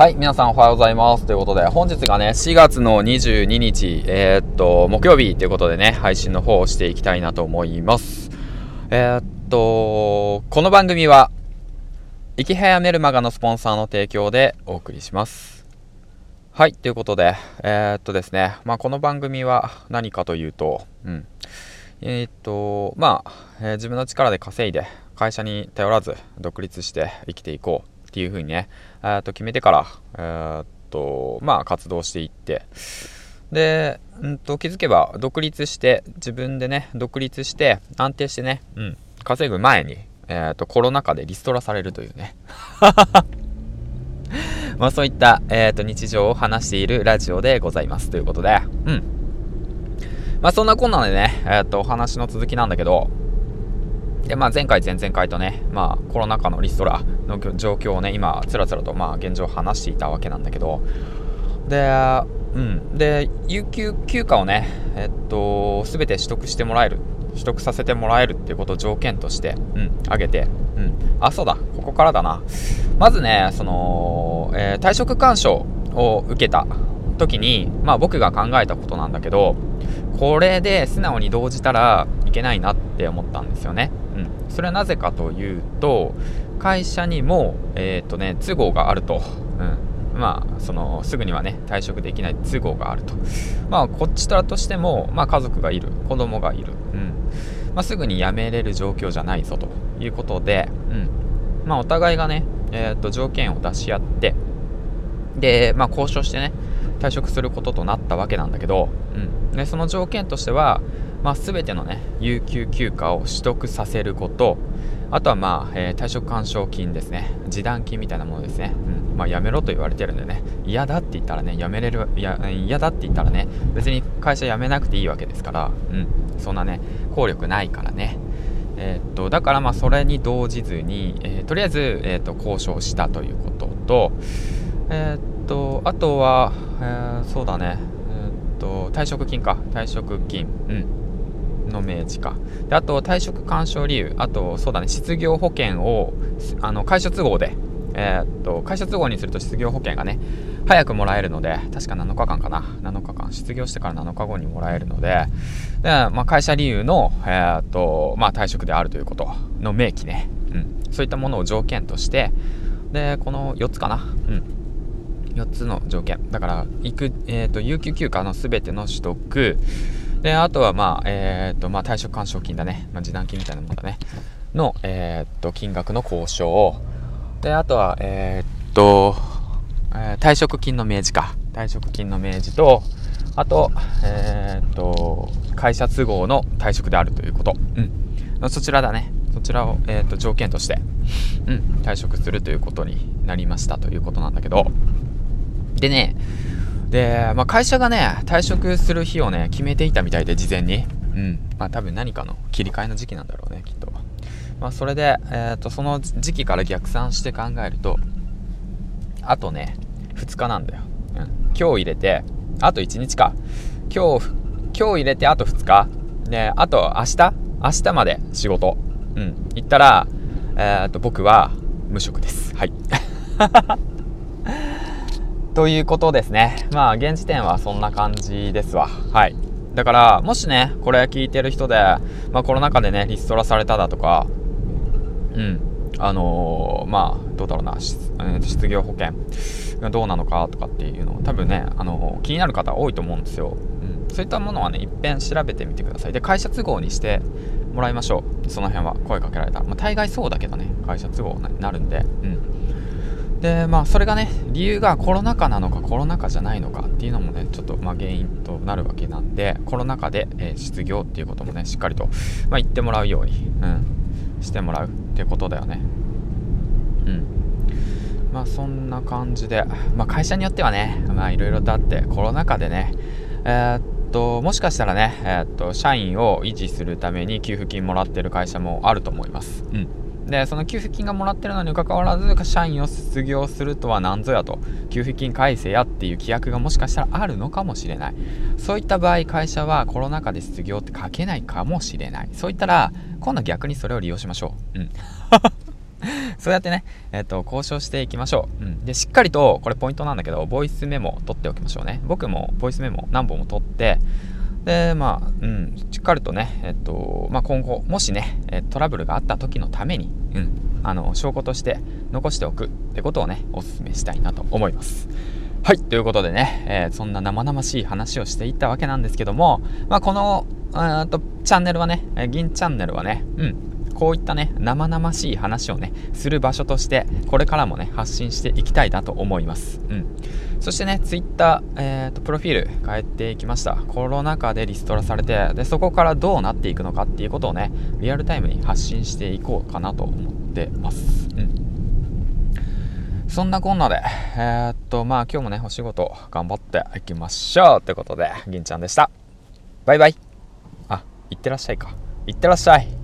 はい、皆さんおはようございます。ということで、本日がね、4月の22日、えー、っと、木曜日ということでね、配信の方をしていきたいなと思います。えー、っと、この番組は、生き早メルマガのスポンサーの提供でお送りします。はい、ということで、えー、っとですね、まあ、この番組は何かというと、うん。えっと、まあ、え、自分の力で稼いで、会社に頼らず、独立して生きていこうっていうふうにね、えと決めてから、え、っと、まあ、活動していって、で、うんと、気づけば、独立して、自分でね、独立して、安定してね、うん、稼ぐ前に、え、っと、コロナ禍でリストラされるというね。まあ、そういった、えー、っと、日常を話しているラジオでございます。ということで、うん。まあ、そんなこんなでね、えっと、お話の続きなんだけど、で、まあ、前回、前々回とね、まあ、コロナ禍のリストラの状況をね、今、つらつらと、まあ、現状話していたわけなんだけど、で、うん。で、有給休暇をね、えっと、すべて取得してもらえる、取得させてもらえるっていうことを条件として、うん、あげて、うん。あ、そうだ、ここからだな。まずね、その、えー、退職勧奨を受けた時に、まあ僕が考えたことなんだけど、これで素直に動じたらいけないなって思ったんですよね。うん、それはなぜかというと会社にも、えーとね、都合があると、うん、まあそのすぐにはね退職できない都合があると。まあこっちらとしても、まあ、家族がいる。子供がいる、うん。まあ、すぐに辞めれる状況じゃないぞと。いうことで、うん。まあ、お互いがね、えーと、条件を出し合ってで、まあ、交渉してね退職することとなったわけなんだけど、うん、でその条件としてはまあ、全てのね、有給休暇を取得させること、あとはまあ、えー、退職勧奨金ですね。示談金みたいなものですね。うん。まあ、やめろと言われてるんでね、嫌だって言ったらね、やめれる、嫌だって言ったらね、別に会社辞めなくていいわけですから、うん。そんなね、効力ないからね。えー、っと、だからまあ、それに動じずに、えー、とりあえず、え、っと、交渉したということと、えっと、あとは、えそうだね、えっと、退職金か。退職金。うん。の明示か。であと退職勧奨理由。あとそうだね。失業保険をあの会社都合で。えー、っと会社都合にすると失業保険がね早くもらえるので確か7日間かな。7日間。失業してから7日後にもらえるので。で、まあ、会社理由の、えー、っとまあ、退職であるということの明記ね、うん、そういったものを条件として。でこの4つかな。うん。4つの条件。だから行く、えーと、と有給休暇の全ての取得。で、あとは、まあ、えー、っと、まあ、退職勧奨金だね。まあ、示談金みたいなものだね。の、えー、っと、金額の交渉。で、あとは、え、っと、え、退職金の明示か。退職金の明示と、あと、えっと、会社都合の退職であるということ。うん。そちらだね。そちらを、えっと、条件として、うん、退職するということになりましたということなんだけど、でね、で、まあ、会社がね、退職する日をね、決めていたみたいで、事前に。うん。まあ、多分何かの切り替えの時期なんだろうね、きっと。まあ、それで、え、ー、と、その時期から逆算して考えると、あとね、2日なんだよ。うん。今日入れて、あと1日か。今日、今日入れてあと2日。で、あと明日？明日まで仕事。うん。行ったら、えっ、と、僕は無職です。はい。ということですね。まあ、現時点はそんな感じですわ。はい。だから、もしね、これ聞いてる人で、まあ、コロナ禍でね、リストラされただとか、うん、あのー、まあ、どうだろうな、失業保険がどうなのかとかっていうのを、多分ね、あのー、気になる方多いと思うんですよ。うん、そういったものはね、いっぺん調べてみてください。で、会社都合にしてもらいましょう。その辺は声かけられたら。まあ、大概そうだけどね、会社都合になるんで、うん。でまあそれがね理由がコロナ禍なのかコロナ禍じゃないのかっていうのもねちょっとまあ原因となるわけなんでコロナ禍で、えー、失業っていうこともねしっかりと、まあ、言ってもらうように、うん、してもらうってことだよね。うん。まあそんな感じで、まあ、会社によってはねまあいろいろとあってコロナ禍でねえー、っともしかしたらね、えー、っと社員を維持するために給付金もらってる会社もあると思います。うん。で、その給付金がもらってるのにかかわらず、社員を失業するとは何ぞやと、給付金返せやっていう規約がもしかしたらあるのかもしれない。そういった場合、会社はコロナ禍で失業って書けないかもしれない。そういったら、今度逆にそれを利用しましょう。うん。そうやってね、えっ、と、交渉していきましょう。うん。で、しっかりと、これポイントなんだけど、ボイスメモ取っておきましょうね。僕もボイスメモ何本も取って、で、まあ、うん、しっかりとね、えっと、まあ、今後、もしね、トラブルがあった時のために、うん、あの、証拠として残しておくってことをね、お勧めしたいなと思います。はい、ということでね、えー、そんな生々しい話をしていったわけなんですけども、まあ、この、とチャンネルはね、え銀チャンネルはね、うん、こういったね、生々しい話をね、する場所として、これからもね、発信していきたいなと思います。うん。そしてね、ツイッター、えーと、プロフィール変えていきました。コロナ禍でリストラされて、で、そこからどうなっていくのかっていうことをね、リアルタイムに発信していこうかなと思ってます。うん。そんなこんなで、えー、っと、まあ今日もね、お仕事頑張っていきましょうということで、銀ちゃんでした。バイバイ。あ、いってらっしゃいか。いってらっしゃい。